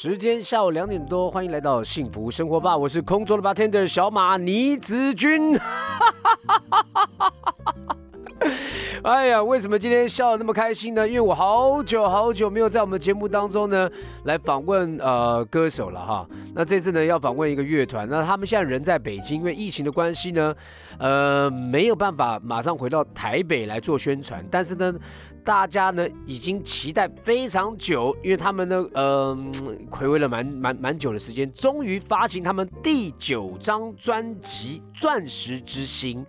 时间下午两点多，欢迎来到幸福生活吧，我是空中的 bartender 小马倪子君。哈哈哈哈哈哈哎呀，为什么今天笑得那么开心呢？因为我好久好久没有在我们节目当中呢来访问呃歌手了哈。那这次呢要访问一个乐团，那他们现在人在北京，因为疫情的关系呢，呃没有办法马上回到台北来做宣传，但是呢。大家呢已经期待非常久，因为他们呢，呃，暌违了蛮蛮蛮久的时间，终于发行他们第九张专辑《钻石之星》。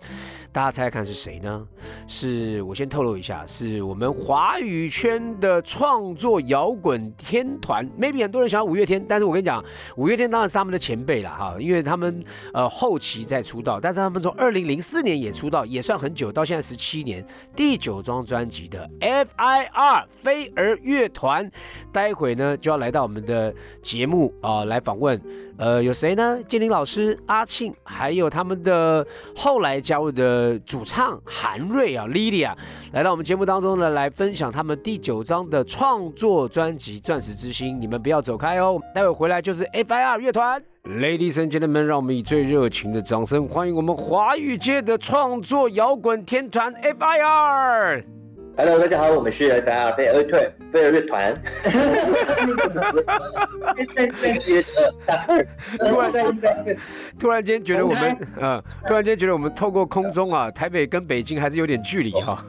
大家猜猜看是谁呢？是我先透露一下，是我们华语圈的创作摇滚天团。maybe 很多人想要五月天，但是我跟你讲，五月天当然是他们的前辈了哈，因为他们呃后期在出道，但是他们从二零零四年也出道，也算很久，到现在十七年，第九张专辑的 F.I.R. 飞儿乐团，待会呢就要来到我们的节目啊来访问。呃，有谁呢？建林老师、阿庆，还有他们的后来加入的主唱韩瑞啊，Lilia，来到我们节目当中呢，来分享他们第九张的创作专辑《钻石之星》。你们不要走开哦，待会回来就是 F.I.R. 乐团。Ladies and gentlemen，让我们以最热情的掌声欢迎我们华语界的创作摇滚天团 F.I.R. Hello，大家好，我们是 F.I.R. 飞儿乐飞儿乐团。突然间，突然间觉得我们，嗯，突然间觉得我们透过空中啊，台北跟北京还是有点距离哈。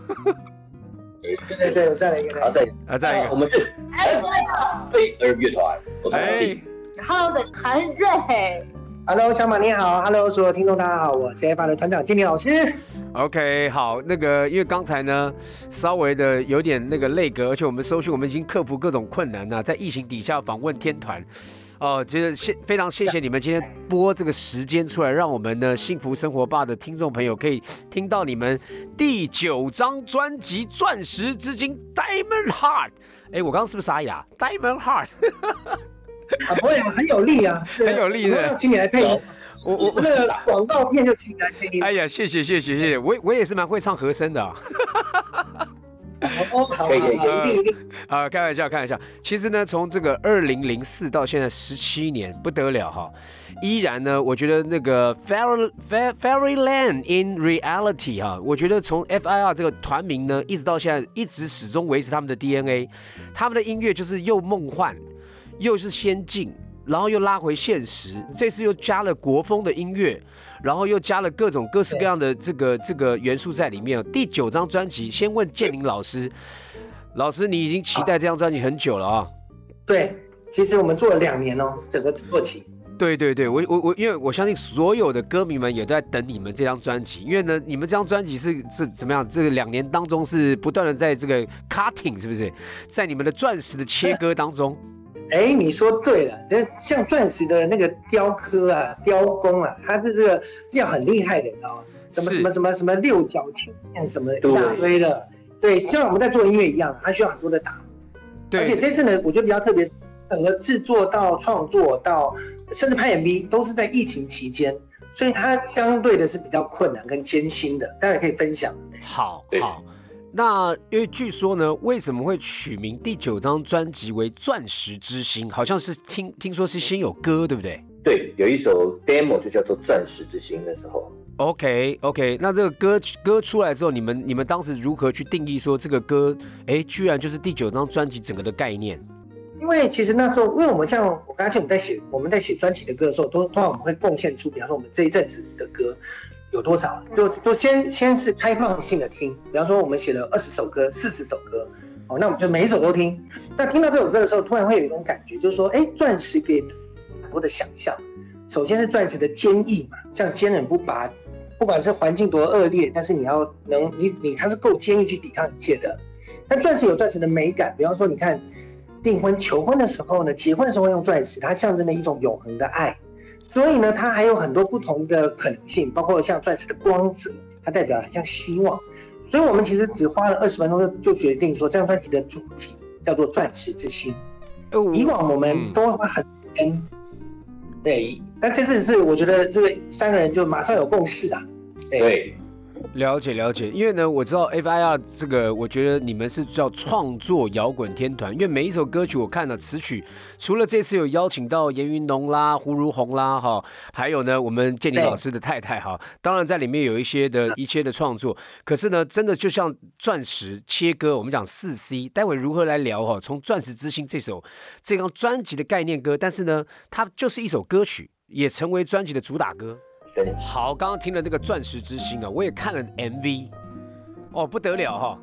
对对对，我再来一个，好，再啊，再一个，我们是.飞儿乐团，我是阿庆。Hello 的韩瑞。Hello，小马你好，Hello，所有听众大家好，我是 F 的团长金明老师。OK，好，那个因为刚才呢，稍微的有点那个累格，而且我们收讯，我们已经克服各种困难呐，在疫情底下访问天团，哦，觉得谢非常谢谢你们今天播这个时间出来，让我们的幸福生活吧的听众朋友可以听到你们第九张专辑《钻石之金》Diamond Heart。哎，我刚刚是不是沙哑？Diamond Heart，啊，不会，很有力啊，很有力的，请你来配音。我我那个广告片就请你来配音。哎呀，谢谢谢谢谢谢，我我也是蛮会唱和声的。哦，好，可以可以。啊，开玩笑开玩笑。其实呢，从这个二零零四到现在十七年，不得了哈。依然呢，我觉得那个 Fairy Fairyland in Reality 哈，我觉得从 F.I.R 这个团名呢，一直到现在，一直始终维持他们的 DNA。他们的音乐就是又梦幻，又是先进。然后又拉回现实，这次又加了国风的音乐，然后又加了各种各式各样的这个这个元素在里面。第九张专辑，先问建宁老师，老师你已经期待这张专辑很久了啊？对，其实我们做了两年哦，整个制作期。对对对，我我我，因为我相信所有的歌迷们也都在等你们这张专辑，因为呢，你们这张专辑是是怎么样？这个两年当中是不断的在这个 cutting，是不是？在你们的钻石的切割当中。哎，你说对了，这像钻石的那个雕刻啊、雕工啊，它是这个是要很厉害的，你知道吗？什么什么什么什么六角天什么一大堆的，对，像我们在做音乐一样，它需要很多的打磨。对，而且这次呢，我觉得比较特别，整个制作到创作到甚至拍 MV 都是在疫情期间，所以它相对的是比较困难跟艰辛的，大家可以分享。好，好。那因为据说呢，为什么会取名第九张专辑为《钻石之星》？好像是听听说是先有歌，对不对？对，有一首 demo 就叫做《钻石之星》的时候。OK OK，那这个歌歌出来之后，你们你们当时如何去定义说这个歌，哎，居然就是第九张专辑整个的概念？因为其实那时候，因为我们像我刚才我们在写我们在写专辑的歌的时候，都通常我们会贡献出，比方说我们这一阵子的歌。有多少？就就先先是开放性的听，比方说我们写了二十首歌、四十首歌，哦，那我们就每一首都听。在听到这首歌的时候，突然会有一种感觉，就是说，哎，钻石给很多的想象。首先是钻石的坚毅嘛，像坚韧不拔，不管是环境多恶劣，但是你要能，你你它是够坚毅去抵抗一切的。但钻石有钻石的美感，比方说你看订婚求婚的时候呢，结婚的时候用钻石，它象征了一种永恒的爱。所以呢，它还有很多不同的可能性，包括像钻石的光泽，它代表像希望。所以我们其实只花了二十分钟就就决定说，这张专辑的主题叫做“钻石之心”。以往我们都会很嗯，对，但这次是我觉得这个三个人就马上有共识啊。对，了解了解，因为呢，我知道 FIR 这个，我觉得你们是叫创作摇滚天团，因为每一首歌曲我看了词曲，除了这次有邀请到严云龙啦、胡如红啦哈，还有呢我们建宁老师的太太哈，当然在里面有一些的一些的创作，可是呢，真的就像钻石切割，我们讲四 C，待会如何来聊哈？从《钻石之星》这首这张专辑的概念歌，但是呢，它就是一首歌曲，也成为专辑的主打歌。对，好，刚刚听了那个《钻石之星》啊，我也看了 MV，哦，不得了哈！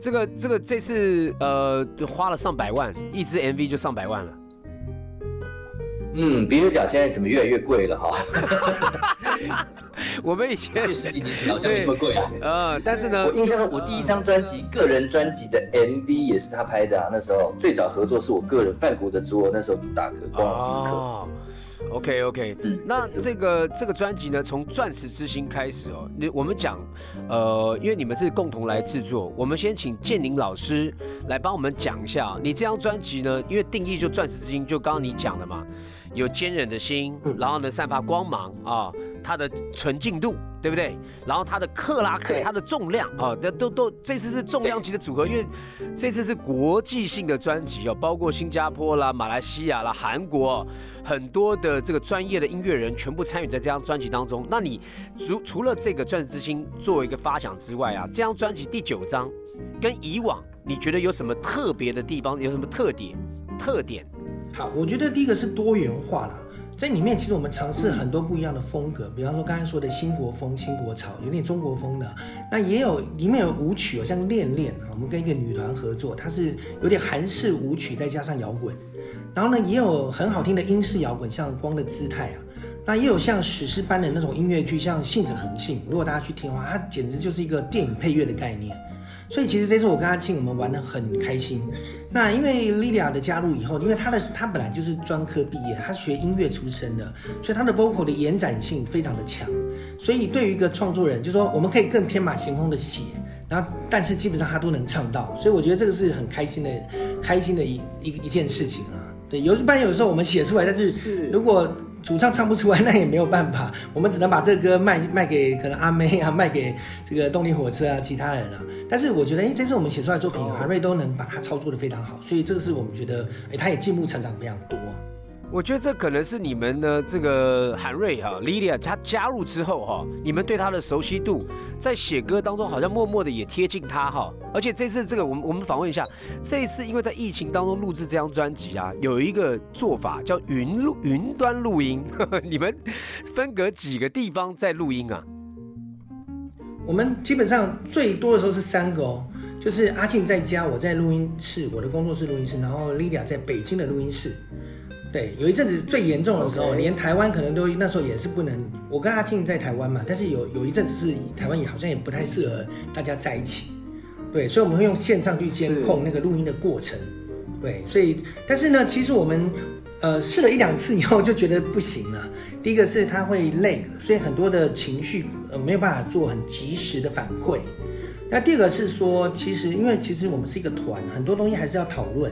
这个这个这次呃花了上百万，一支 MV 就上百万了。嗯，比如讲现在怎么越来越贵了哈？我们以前十几年前好像没那么贵啊。呃，但是呢，我印象中我第一张专辑个人专辑的 MV 也是他拍的啊。那时候最早合作是我个人范谷的桌，那时候主打歌《光荣时刻》。OK OK，嗯。那这个这个专辑呢，从《钻石之星》开始哦，你我们讲，呃，因为你们是共同来制作，我们先请建宁老师来帮我们讲一下啊，你这张专辑呢，因为定义就《钻石之星》，就刚刚你讲的嘛，有坚韧的心，嗯然后呢散发光芒啊，它的纯净度，对不对？然后它的克拉克，它的重量啊，都都都，这次是重量级的组合，因为这次是国际性的专辑哦，包括新加坡啦、马来西亚啦、韩国哦、很多的这个专业的音乐人全部参与在这张专辑当中。那你除除了这个《钻石之星》作为一个发想之外啊，这张专辑第九张跟以往你觉得有什么特别的地方？有什么特点？特点？好，我觉得第一个是多元化啦，在里面其实我们尝试很多不一样的风格，比方说刚才说的新国风、新国潮，有点中国风的，那也有里面有舞曲，有像恋恋，我们跟一个女团合作，它是有点韩式舞曲再加上摇滚，然后呢也有很好听的英式摇滚，像光的姿态啊。那也有像史诗般的那种音乐剧，像《信者恒信》，如果大家去听的话，它简直就是一个电影配乐的概念。所以其实这次我跟阿庆我们玩的很开心。那因为 Lilia 的加入以后，因为她的她本来就是专科毕业，她学音乐出身的，所以她的 vocal 的延展性非常的强。所以对于一个创作人，就说我们可以更天马行空的写，然后但是基本上她都能唱到，所以我觉得这个是很开心的，开心的一一一件事情啊。对，有一般有时候我们写出来，但是如果主唱唱不出来，那也没有办法，我们只能把这个歌卖卖给可能阿妹啊，卖给这个动力火车啊，其他人啊。但是我觉得，哎，这次我们写出来作品，韩瑞都能把它操作的非常好，所以这个是我们觉得，哎，他也进步成长非常多。我觉得这可能是你们呢，这个韩瑞哈、Lilia 她加入之后哈，你们对她的熟悉度，在写歌当中好像默默的也贴近她哈。而且这次这个我们我们访问一下，这一次因为在疫情当中录制这张专辑啊，有一个做法叫云录云端录音，你们分隔几个地方在录音啊？我们基本上最多的时候是三个哦，就是阿庆在家，我在录音室，我的工作室录音室，然后 Lilia 在北京的录音室。对，有一阵子最严重的时候连台湾可能都那时候也是不能。我跟阿庆在台湾嘛，但是有有一阵子是台湾也好像也不太适合大家在一起。对，所以我们会用线上去监控那个录音的过程。对，所以但是呢，其实我们呃试了一两次以后就觉得不行了。第一个是它会 lag，所以很多的情绪呃没有办法做很及时的反馈。那第二个是说，其实因为其实我们是一个团，很多东西还是要讨论，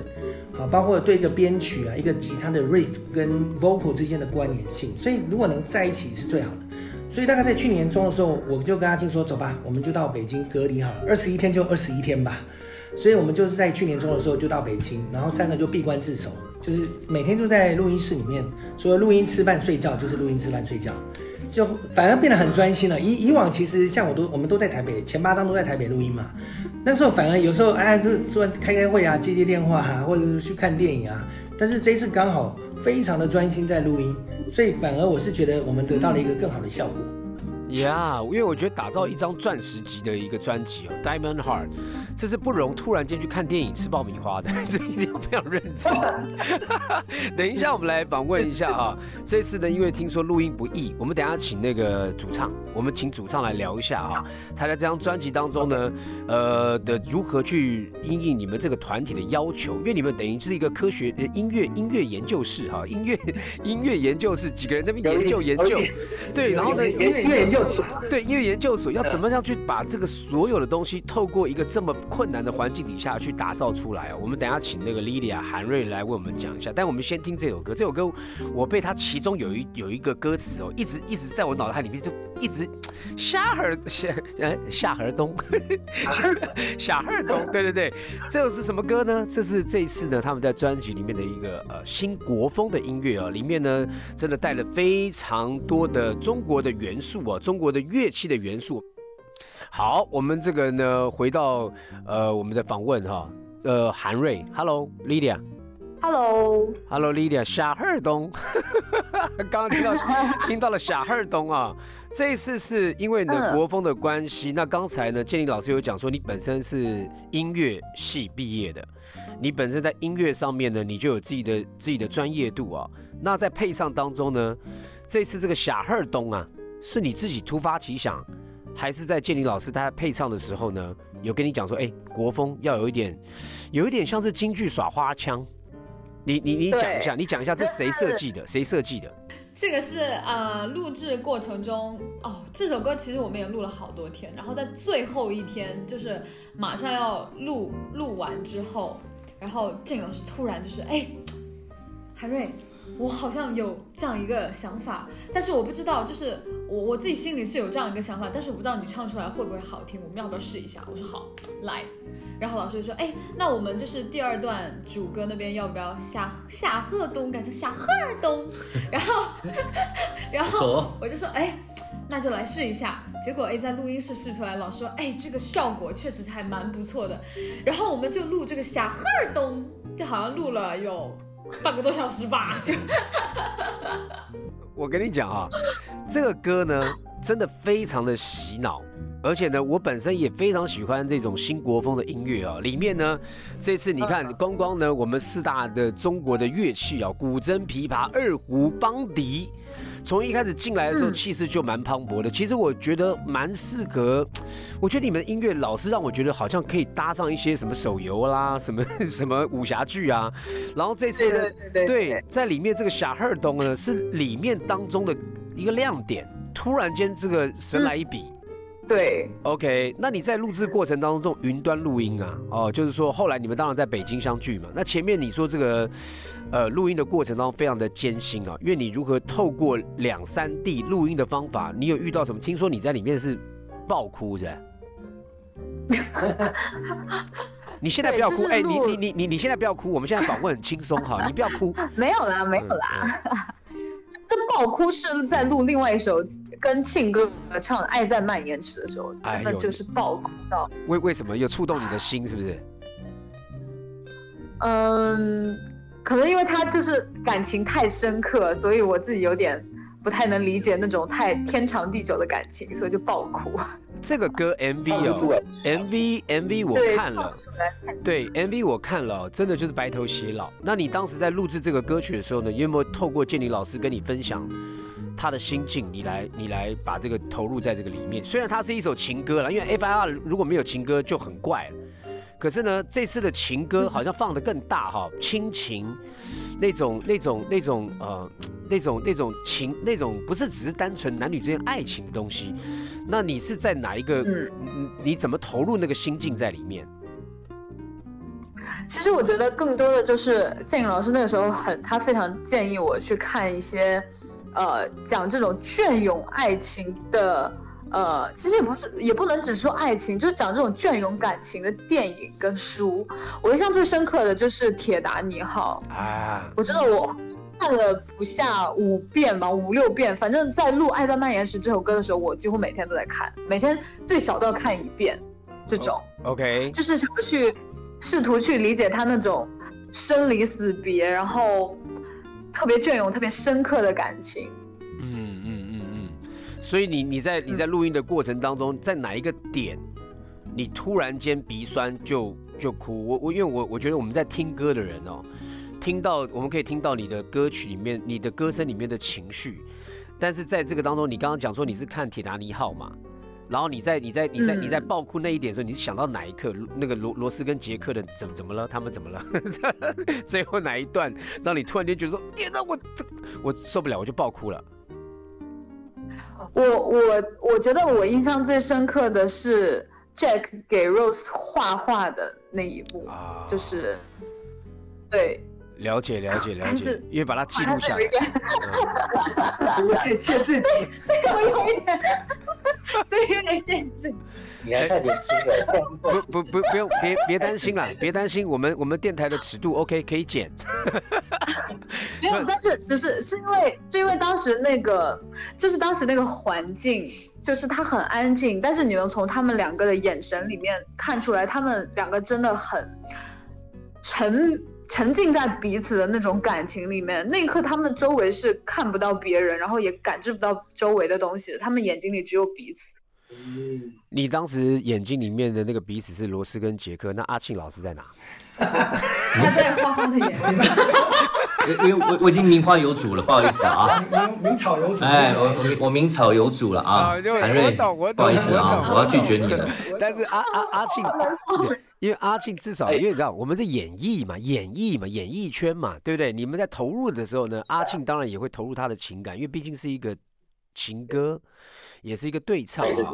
啊，包括对一个编曲啊、一个吉他的 riff 跟 vocal 之间的关联性，所以如果能在一起是最好的。所以大概在去年中的时候，我就跟阿庆说，走吧，我们就到北京隔离好了，二十一天就二十一天吧。所以我们就是在去年中的时候就到北京，然后三个就闭关自守，就是每天就在录音室里面，除了录音、吃饭、睡觉，就是录音、吃饭、睡觉。就反而变得很专心了。以以往其实像我都我们都在台北，前八张都在台北录音嘛。那时候反而有时候哎，这说开开会啊，接接电话啊，或者是去看电影啊。但是这一次刚好非常的专心在录音，所以反而我是觉得我们得到了一个更好的效果。呀因为我觉得打造一张钻石级的一个专辑哦，Diamond Heart，这是不容突然间去看电影吃爆米花的，这一定要非常认真。等一下我们来访问一下啊，这次呢，因为听说录音不易，我们等一下请那个主唱，我们请主唱来聊一下啊，他在这张专辑当中呢，呃的如何去应应你们这个团体的要求，因为你们等于是一个科学呃音乐音乐研究室哈，音乐 音乐研究室几个人在那边研究研究，对，然后呢，音乐研究对音乐研究所要怎么样去把这个所有的东西，透过一个这么困难的环境底下去打造出来啊？我们等下请那个 Lilia 韩瑞来为我们讲一下。但我们先听这首歌，这首歌我被它其中有一有一个歌词哦，一直一直在我脑海里面就一直夏尔夏呃夏尔东 夏尔东，对对对，这个是什么歌呢？这是这一次呢他们在专辑里面的一个呃新国风的音乐啊，里面呢真的带了非常多的中国的元素啊，中国的乐器的元素。好，我们这个呢回到呃我们的访问哈，呃韩瑞，Hello Lydia。Hello，Hello Lydia，夏尔东，刚刚听到 听到了夏尔东啊，这一次是因为你的国风的关系。那刚才呢建林老师有讲说，你本身是音乐系毕业的，你本身在音乐上面呢，你就有自己的自己的专业度啊。那在配唱当中呢，这次这个夏尔东啊，是你自己突发奇想，还是在建林老师他在配唱的时候呢，有跟你讲说，哎，国风要有一点，有一点像是京剧耍花枪。你你你讲一下，你讲一下这谁设计的？谁设计的？这个是呃录制过程中哦，这首歌其实我们也录了好多天，然后在最后一天就是马上要录录完之后，然后郑老师突然就是哎，海瑞，我好像有这样一个想法，但是我不知道，就是我我自己心里是有这样一个想法，但是我不知道你唱出来会不会好听，我们要不要试一下？我说好，来。然后老师就说：“哎，那我们就是第二段主歌那边要不要夏夏鹤东改成夏鹤儿东？”然后，然后我就说：“哎，那就来试一下。”结果哎，在录音室试出来，老师说：“哎，这个效果确实是还蛮不错的。”然后我们就录这个夏鹤儿东，就好像录了有 半个多小时吧，就 我跟你讲啊，这个歌呢，真的非常的洗脑。而且呢，我本身也非常喜欢这种新国风的音乐啊。里面呢，这次你看，光光呢，我们四大的中国的乐器啊，古筝、琵琶、二胡、邦迪，从一开始进来的时候，气势就蛮磅礴的。其实我觉得蛮适合，我觉得你们的音乐老是让我觉得好像可以搭上一些什么手游啦，什么 什么武侠剧啊。然后这次呢，对在里面这个小赫东呢，是里面当中的一个亮点。突然间，这个神来一笔。对，OK，那你在录制过程当中云端录音啊？哦，就是说后来你们当然在北京相聚嘛。那前面你说这个呃录音的过程当中非常的艰辛啊，因为你如何透过两三 D 录音的方法，你有遇到什么？听说你在里面是爆哭的？你现在不要哭，哎、对就是录你你你你你现在不要哭，我们现在访问很轻松哈，你不要哭。没有啦，没有啦。这爆哭是在录另外一首跟庆哥唱《爱在蔓延时》的时候，真的就是爆哭到，为为什么有触动你的心？是不是？嗯，可能因为他就是感情太深刻，所以我自己有点不太能理解那种太天长地久的感情，所以就爆哭。这个歌 MV 哦，MV MV 我看了，对 MV 我看了哦，真的就是白头偕老。那你当时在录制这个歌曲的时候呢，有没有透过建林老师跟你分享他的心境，你来你来把这个投入在这个里面？虽然它是一首情歌了，因为 FIR 如果没有情歌就很怪了。可是呢，这次的情歌好像放的更大哈，亲情那种那种那种呃那种那种情那种不是只是单纯男女之间爱情的东西。那你是在哪一个？嗯嗯，你怎么投入那个心境在里面？其实我觉得更多的就是建颖老师那个时候很，他非常建议我去看一些，呃，讲这种隽永爱情的，呃，其实也不是，也不能只说爱情，就是讲这种隽永感情的电影跟书。我印象最深刻的就是《铁达尼号》，啊，我真的我看了不下五遍吧，五六遍。反正在录《爱在蔓延时》这首歌的时候，我几乎每天都在看，每天最少都要看一遍。这种 OK，就是想要去试图去理解他那种生离死别，然后特别隽永、特别深刻的感情。所以你你在你在录音的过程当中，在哪一个点，你突然间鼻酸就就哭？我我因为我我觉得我们在听歌的人哦，听到我们可以听到你的歌曲里面，你的歌声里面的情绪，但是在这个当中，你刚刚讲说你是看《铁达尼号》嘛？然后你在你在你在嗯你在爆哭那一点的时候，你是想到哪一刻？那个罗罗斯跟杰克的怎么怎么了？他们怎么了？最后哪一段让你突然间觉得说天哪，我这我受不了，我就爆哭了。我我我觉得我印象最深刻的是 Jack 给 Rose 画画的那一幕，啊，就是对，了解了解了解，因为把它记录下来有一。点，限制级。我有一点，对，有点限制。你还太年轻了，不不不不用别别担心啦，别担心，我们我们电台的尺度 OK 可以剪。没有，但是只是是因为是因为当时那个就是当时那个环境，就是他很安静，但是你能从他们两个的眼神里面看出来，他们两个真的很沉沉浸在彼此的那种感情里面。那一刻，他们周围是看不到别人，然后也感知不到周围的东西的，他们眼睛里只有彼此。你当时眼睛里面的那个彼此是罗斯跟杰克，那阿庆老师在哪？他在花花的眼里。因为我我已经名花有主了，不好意思啊。明明草有主，哎，我我我名草有主了啊，韩瑞不好意思啊，我要拒绝你了。但是阿阿阿庆，对因为阿庆至少因为你知道我们的演艺嘛，演艺嘛，演艺圈嘛，对不对？你们在投入的时候呢，阿庆当然也会投入他的情感，因为毕竟是一个情歌，也是一个对唱哈。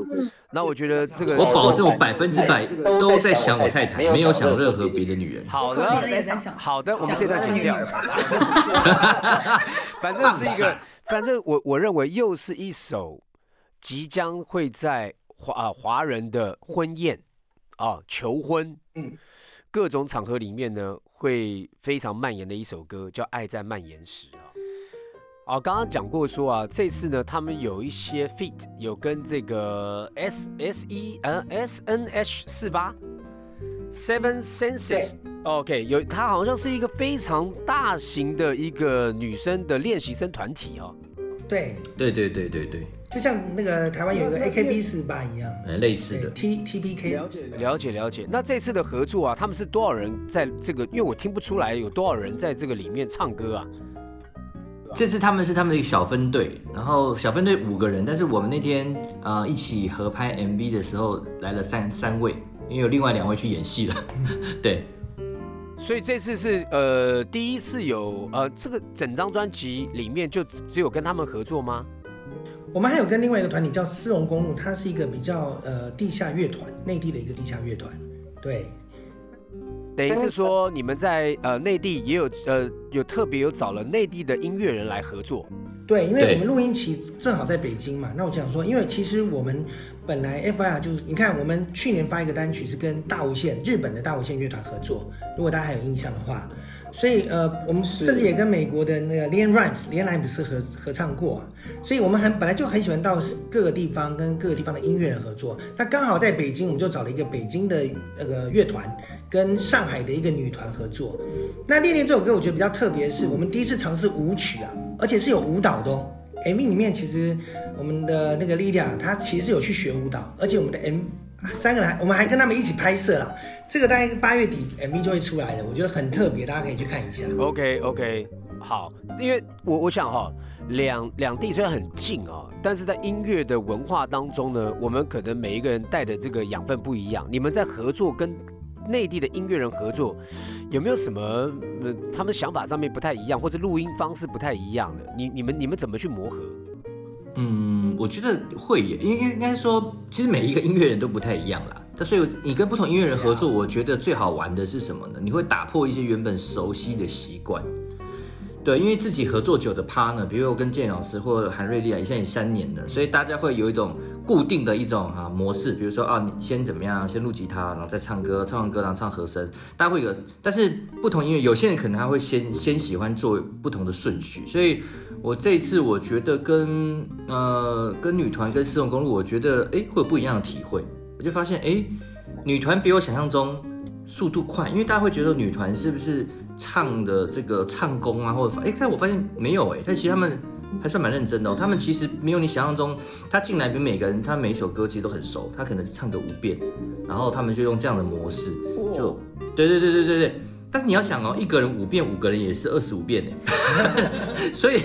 那我觉得这个我保证我百分之百都在想我太太，没有想任何别的女人。好的，好的，我们这段剪掉反正是一个，反正我我认为又是一首即将会在华啊华人的婚宴啊求婚，嗯。各种场合里面呢会非常蔓延的一首歌，叫《爱在蔓延时》啊。哦，刚刚讲过说啊，这次呢，他们有一些 feat 有跟这个 S S E 呃 S N H 四八 Seven Senses OK 有，它好像是一个非常大型的一个女生的练习生团体哦。对，对对对对对，就像那个台湾有一个 AKB 四八一样，呃，类似的。T T B K 了解了解了解。那这次的合作啊，他们是多少人在这个？因为我听不出来有多少人在这个里面唱歌啊。这次他们是他们的一个小分队，然后小分队五个人，但是我们那天呃一起合拍 MV 的时候来了三三位，因为有另外两位去演戏了。对，所以这次是呃第一次有呃这个整张专辑里面就只只有跟他们合作吗？我们还有跟另外一个团体叫丝绒公路，它是一个比较呃地下乐团，内地的一个地下乐团。对，等于是说你们在呃内地也有呃有特别有找了内地的音乐人来合作。对，因为我们录音期正好在北京嘛，那我想说，因为其实我们本来 FIR 就是，你看我们去年发一个单曲是跟大无限日本的大无限乐团合作，如果大家还有印象的话，所以呃，我们甚至也跟美国的那个 Lian Rimes Lian Rimes 合合唱过、啊，所以我们很本来就很喜欢到各个地方跟各个地方的音乐人合作，那刚好在北京，我们就找了一个北京的那个乐团跟上海的一个女团合作。那《恋恋》这首歌我觉得比较特别，是我们第一次尝试舞曲啊，而且是有舞蹈的哦。MV 里面其实我们的那个 Lydia 她其实有去学舞蹈，而且我们的 M 三个人还我们还跟他们一起拍摄啦。这个大概是八月底 MV 就会出来的，我觉得很特别，大家可以去看一下。OK OK，好，因为我我想哈、两两地虽然很近啊，但是在音乐的文化当中呢，我们可能每一个人带的这个养分不一样。你们在合作跟内地的音乐人合作，有没有什么呃他们想法上面不太一样，或者录音方式不太一样的？你你们你们怎么去磨合？嗯，我觉得会耶，因为因为应该说，其实每一个音乐人都不太一样啦。那所以你跟不同音乐人合作，我觉得最好玩的是什么呢？你会打破一些原本熟悉的习惯。对，因为自己合作久的 partner，比如我跟建老师或者韩瑞丽啊，现在也三年了，所以大家会有一种固定的一种啊模式，比如说啊，你先怎么样，先录吉他，然后再唱歌，唱完歌然后唱和声，大家会有，但是不同音乐，有些人可能他会先先喜欢做不同的顺序，所以我这一次我觉得跟呃跟女团跟丝绒公路，我觉得哎会有不一样的体会，我就发现哎女团比我想象中速度快，因为大家会觉得女团是不是唱的这个唱功啊，或者哎，但我发现没有哎，但其实他们还算蛮认真的哦。他们其实没有你想象中，他进来比每个人他每一首歌其实都很熟，他可能唱个五遍，然后他们就用这样的模式，就对对对对对对。但是你要想哦，一个人五遍，五个人也是二十五遍呢，所以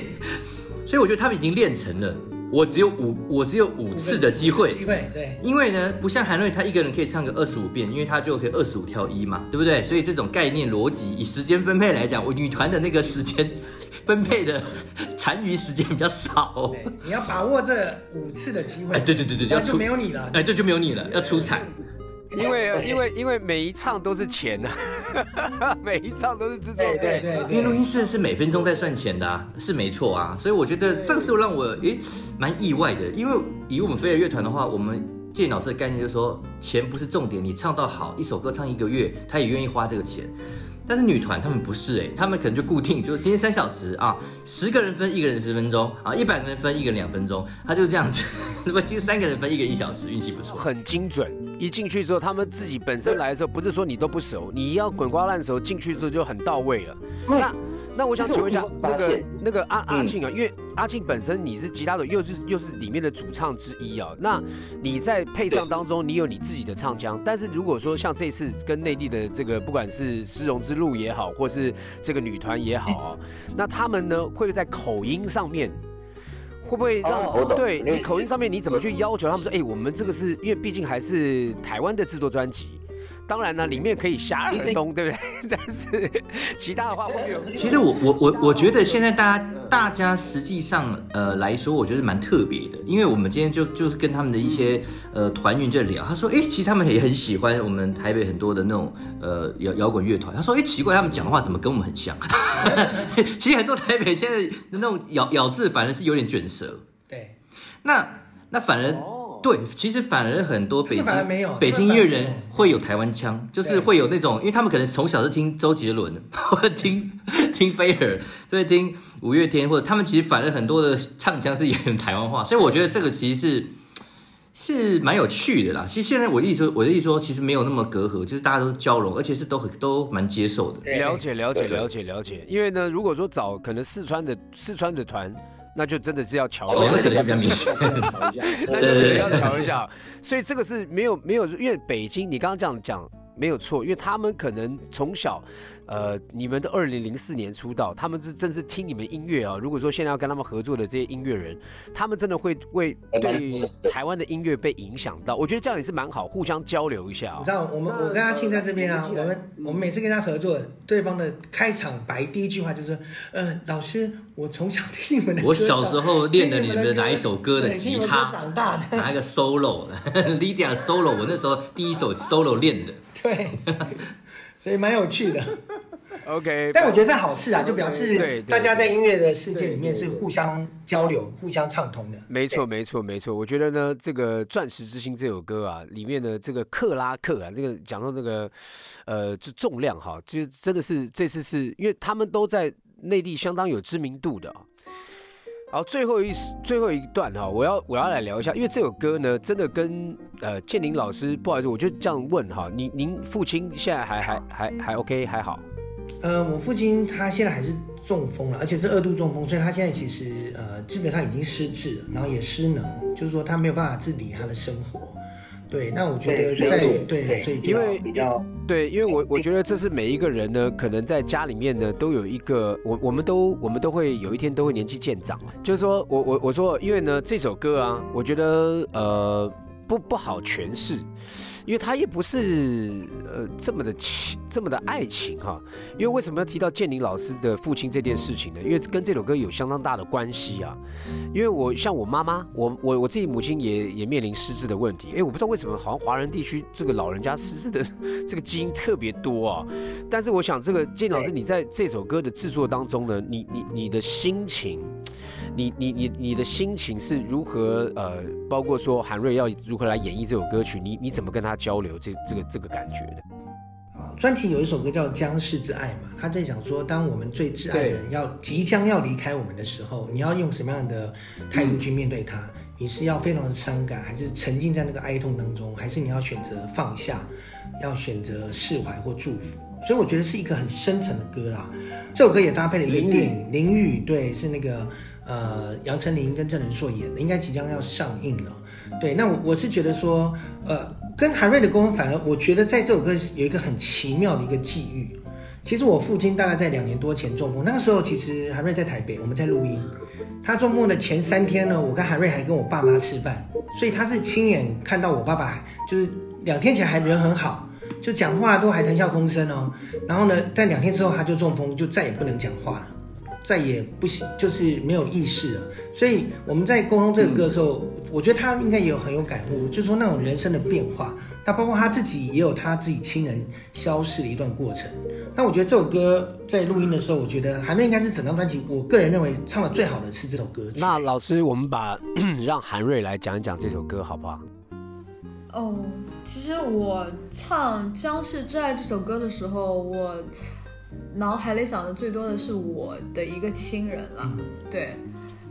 所以我觉得他们已经练成了。我只有五，我只有五次的机会，机会对。因为呢，不像韩瑞，他一个人可以唱个二十五遍，因为他就可以二十五挑一嘛，对不对？所以这种概念逻辑，以时间分配来讲，我女团的那个时间 分配的 残余时间比较少。哦，你要把握这五次的机会。哎，对对对对，这样就没有你了。哎，对，就没有你了，要出彩。因为因为因为每一唱都是钱啊，每一唱都是制作对对，因为录音室是每分钟在算钱的，是没错啊。所以我觉得这个时候让我诶蛮意外的，因为以我们飞儿乐团的话，我们建老师的概念就是说，钱不是重点，你唱到好一首歌唱一个月，他也愿意花这个钱。但是女团他们不是哎，他们可能就固定，就是今天三小时啊，十个人分一个人十分钟啊，一百个人分一个人两分钟，他就这样子。那么今天三个人分一个一小时，运气不错，很精准。一进去之后，他们自己本身来的时候，不是说你都不熟，你要滚瓜烂熟，进去之后就很到位了。那。那我想请问一下，那个那个阿阿庆啊，因为阿庆本身你是吉他手，又是又是里面的主唱之一啊。那你在配唱当中，你有你自己的唱腔，但是如果说像这次跟内地的这个，不管是丝绒之路也好，或是这个女团也好啊，那他们呢会在口音上面，会不会让对你口音上面你怎么去要求他们说，哎，我们这个是因为毕竟还是台湾的制作专辑。当然呢，里面可以瞎而东，对不对？但是其他的话会有。其实我我我我觉得现在大家大家实际上呃来说，我觉得蛮特别的，因为我们今天就就是跟他们的一些呃团员在聊，他说，哎，其实他们也很喜欢我们台北很多的那种呃摇摇滚乐团。他说，哎，奇怪，他们讲话怎么跟我们很像？其实很多台北现在的那种咬咬字反而是有点卷舌。对，那那反而。对，其实反而很多北京北京音乐人会有台湾腔，就是会有那种，因为他们可能从小是听周杰伦，或者听 听飞儿，对，听五月天，或者他们其实反而很多的唱腔是演台湾话，所以我觉得这个其实是是蛮有趣的啦。其实现在我意思我的意思说，其实没有那么隔阂，就是大家都交融，而且是都很都蛮接受的。了解了解了解了解，因为呢，如果说找可能四川的四川的团。那就真的是要瞧一下，那可能要比较明显，那就是要瞧一下。所以这个是没有没有，因为北京，你刚刚这样讲。没有错，因为他们可能从小，呃，你们的二零零四年出道，他们是正是听你们音乐啊。如果说现在要跟他们合作的这些音乐人，他们真的会为对台湾的音乐被影响到。我觉得这样也是蛮好，互相交流一下。你知道，我们我跟阿庆在这边啊，我们我们每次跟他合作，对方的开场白第一句话就是，呃，老师，我从小听你们的，我小时候练的你们的哪一首歌的吉他，长大的哪一个 solo，Lydia solo，我那时候第一首 solo 练的。对，所以蛮有趣的。OK，但我觉得这好事啊，就表示大家在音乐的世界里面是互相交流、互相畅通的。没错，没错，没错。我觉得呢，这个《钻石之心》这首歌啊，里面的这个克拉克啊，这个讲到这个呃，就重量哈，其实真的是这次是因为他们都在内地相当有知名度的。好，最后一最后一段哈，我要我要来聊一下，因为这首歌呢，真的跟呃建宁老师，不好意思，我就这样问哈，您您父亲现在还还还还 OK 还好？呃，我父亲他现在还是中风了，而且是二度中风，所以他现在其实呃基本上已经失智了，然后也失能，就是说他没有办法自理他的生活。对，那我觉得在对，所以因为比较对，因为我我觉得这是每一个人呢，可能在家里面呢都有一个，我我们都我们都会有一天都会年纪渐长，就是说我我我说，因为呢这首歌啊，我觉得呃不不好诠释。因为他也不是呃这么的情这么的爱情哈，因为为什么要提到建宁老师的父亲这件事情呢？因为跟这首歌有相当大的关系啊。因为我像我妈妈，我我我自己母亲也也面临失智的问题。哎，我不知道为什么好像华人地区这个老人家失智的 这个基因特别多啊。但是我想这个建宁老师，你在这首歌的制作当中呢，你你你的心情。你你你你的心情是如何？呃，包括说韩瑞要如何来演绎这首歌曲，你你怎么跟他交流这这个这个感觉的？啊，专辑有一首歌叫《将逝之爱》嘛，他在讲说，当我们最挚爱的人要即将要离开我们的时候，你要用什么样的态度去面对他？你是要非常的伤感，还是沉浸在那个哀痛当中，还是你要选择放下，要选择释怀或祝福？所以我觉得是一个很深沉的歌啦。这首歌也搭配了一个电影《淋雨》，对，是那个。呃，杨丞琳跟郑仁硕演的，应该即将要上映了。对，那我我是觉得说，呃，跟韩瑞的沟通，反而我觉得在这首歌有一个很奇妙的一个际遇。其实我父亲大概在两年多前中风，那个时候其实韩瑞在台北，我们在录音。他中风的前三天呢，我跟韩瑞还跟我爸妈吃饭，所以他是亲眼看到我爸爸，就是两天前还人很好，就讲话都还谈笑风生哦。然后呢，但两天之后他就中风，就再也不能讲话了。再也不行，就是没有意识了。所以我们在沟通这个歌的时候，我觉得他应该也有很有感悟，就是说那种人生的变化。那包括他自己也有他自己亲人消失的一段过程。那我觉得这首歌在录音的时候，我觉得韩瑞应该是整张专辑，我个人认为唱的最好的是这首歌曲。那老师，我们把 让韩瑞来讲一讲这首歌好不好？哦，其实我唱《将是挚爱》这首歌的时候，我脑海里想的最多的是我的一个亲人了。对，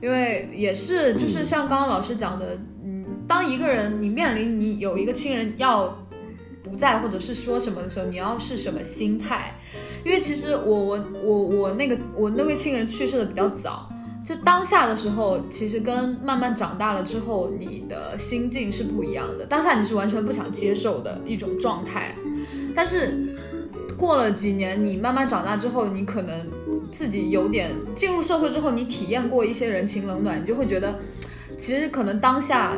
因为也是就是像刚刚老师讲的，嗯，当一个人你面临你有一个亲人要不在或者是说什么的时候，你要是什么心态？因为其实我我我我那个我那位亲人去世的比较早。就当下的时候，其实跟慢慢长大了之后，你的心境是不一样的。当下你是完全不想接受的一种状态，但是过了几年，你慢慢长大之后，你可能自己有点进入社会之后，你体验过一些人情冷暖，你就会觉得，其实可能当下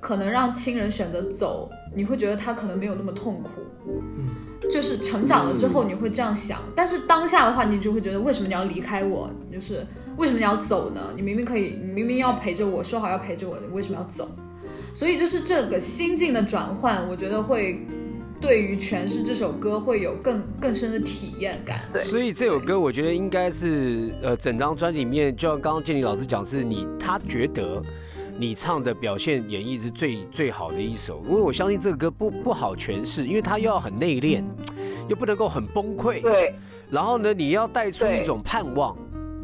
可能让亲人选择走，你会觉得他可能没有那么痛苦。嗯，就是成长了之后你会这样想，但是当下的话，你就会觉得为什么你要离开我？就是。为什么你要走呢？你明明可以，你明明要陪着我，说好要陪着我，你为什么要走？所以就是这个心境的转换，我觉得会对于诠释这首歌会有更更深的体验感。对，所以这首歌我觉得应该是呃整张专辑里面，就像刚刚建林老师讲，是你他觉得你唱的表现演绎是最最好的一首，因为我相信这个歌不不好诠释，因为它又要很内敛，又不能够很崩溃。对，然后呢，你要带出一种盼望。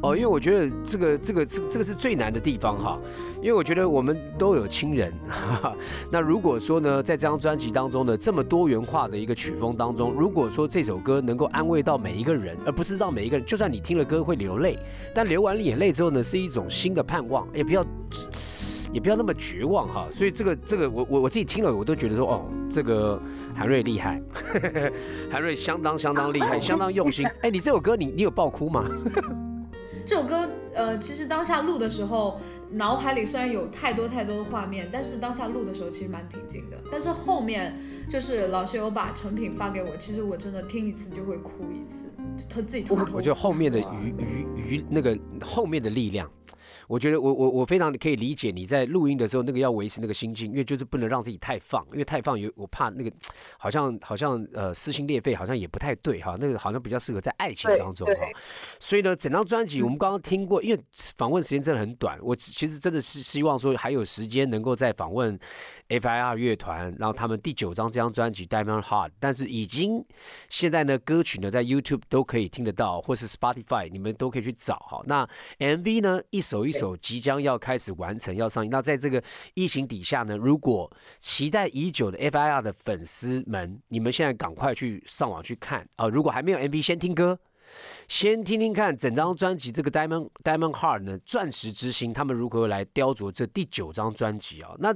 哦，因为我觉得这个这个这这个是最难的地方哈，因为我觉得我们都有亲人，哈哈那如果说呢，在这张专辑当中呢，这么多元化的一个曲风当中，如果说这首歌能够安慰到每一个人，而不是让每一个人，就算你听了歌会流泪，但流完眼泪之后呢，是一种新的盼望，也不要也不要那么绝望哈。所以这个这个我我我自己听了，我都觉得说，哦，这个韩瑞厉害，韩瑞相当相当厉害，相当用心。哎，你这首歌你你有爆哭吗？这首歌，呃，其实当下录的时候，脑海里虽然有太多太多的画面，但是当下录的时候其实蛮平静的。但是后面就是老师有把成品发给我，其实我真的听一次就会哭一次，他自己。我觉得后面的余余余那个后面的力量。我觉得我我我非常可以理解你在录音的时候那个要维持那个心境，因为就是不能让自己太放，因为太放有我怕那个好像好像呃撕心裂肺，好像也不太对哈，那个好像比较适合在爱情当中哈。所以呢，整张专辑我们刚刚听过，因为访问时间真的很短，我其实真的是希望说还有时间能够再访问。F.I.R 乐团，然后他们第九张这张专辑《Diamond Heart》，但是已经现在呢，歌曲呢在 YouTube 都可以听得到，或是 Spotify，你们都可以去找哈。那 MV 呢，一首一首即将要开始完成，要上映。那在这个疫情底下呢，如果期待已久的 F.I.R 的粉丝们，你们现在赶快去上网去看啊！如果还没有 MV，先听歌。先听听看整张专辑这个 Diamond Diamond Heart 呢，钻石之星，他们如何来雕琢这第九张专辑啊？那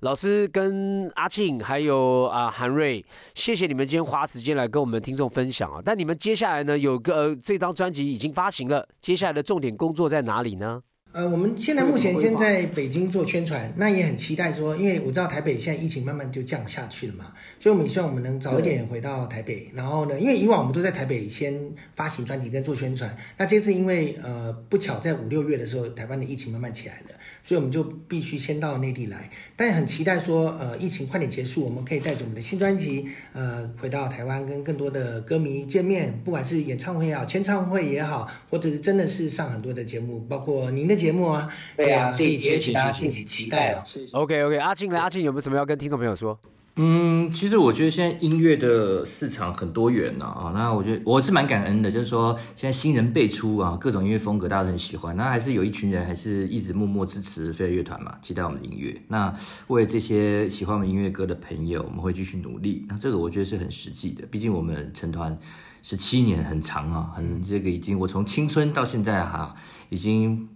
老师跟阿庆还有啊韩瑞，谢谢你们今天花时间来跟我们听众分享啊。但你们接下来呢，有个呃这张专辑已经发行了，接下来的重点工作在哪里呢？呃，我们现在目前先在北京做宣传，那也很期待说，因为我知道台北现在疫情慢慢就降下去了嘛，所以我们也希望我们能早一点回到台北。然后呢，因为以往我们都在台北先发行专辑跟做宣传，那这次因为呃不巧在五六月的时候，台湾的疫情慢慢起来了。所以我们就必须先到内地来，但也很期待说，呃，疫情快点结束，我们可以带着我们的新专辑，呃，回到台湾跟更多的歌迷见面，不管是演唱会也好，签唱会也好，或者是真的是上很多的节目，包括您的节目啊，对啊，所以也请大家敬请期待哦。OK OK，阿庆来，阿庆有没有什么要跟听众朋友说？嗯，其实我觉得现在音乐的市场很多元呢啊，那我觉得我是蛮感恩的，就是说现在新人辈出啊，各种音乐风格大家都很喜欢，那还是有一群人还是一直默默支持飞儿乐团嘛，期待我们的音乐。那为这些喜欢我们音乐歌的朋友，我们会继续努力。那这个我觉得是很实际的，毕竟我们成团十七年很长啊，很这个已经我从青春到现在哈，已经。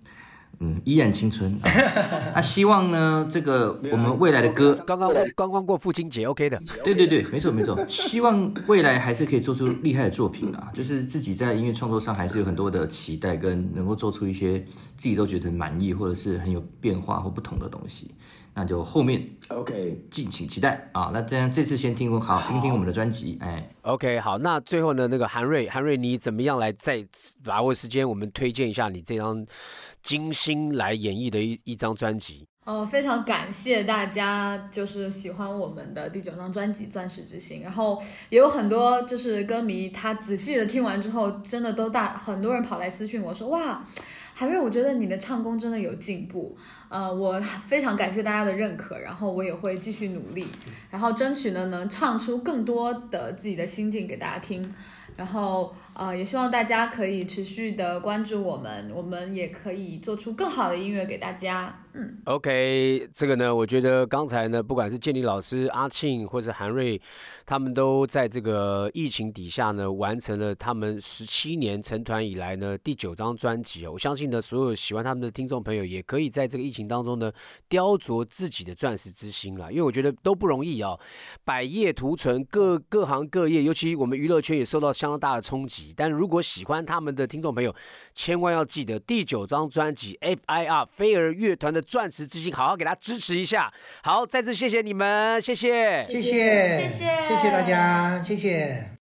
嗯，依然青春。那 希望呢，这个我们未来的歌，刚刚刚刚过父亲节，OK 的。对对对，没错没错。希望未来还是可以做出厉害的作品啊，就是自己在音乐创作上还是有很多的期待，跟能够做出一些自己都觉得满意或者是很有变化或不同的东西。那就后面 OK，敬请期待啊。那这样这次先听好听听我们的专辑，哎，OK，好，那最后呢，那个韩瑞，韩瑞，你怎么样来再把握时间，我们推荐一下你这张精心来演绎的一一张专辑？呃，非常感谢大家，就是喜欢我们的第九张专辑《钻石之心》，然后也有很多就是歌迷，他仔细的听完之后，真的都大很多人跑来私信我说，哇，海瑞，我觉得你的唱功真的有进步，呃，我非常感谢大家的认可，然后我也会继续努力，然后争取呢能唱出更多的自己的心境给大家听。然后呃，也希望大家可以持续的关注我们，我们也可以做出更好的音乐给大家。嗯，OK，这个呢，我觉得刚才呢，不管是建立老师、阿庆或者韩瑞，他们都在这个疫情底下呢，完成了他们十七年成团以来呢第九张专辑哦。我相信呢，所有喜欢他们的听众朋友，也可以在这个疫情当中呢，雕琢自己的钻石之心啦。因为我觉得都不容易哦，百业图存，各各行各业，尤其我们娱乐圈也受到相当大的冲击。但如果喜欢他们的听众朋友，千万要记得第九张专辑 FIR 飞儿乐团的钻石之星，好好给他支持一下。好，再次谢谢你们，谢谢。谢谢，谢谢谢谢大家，谢谢。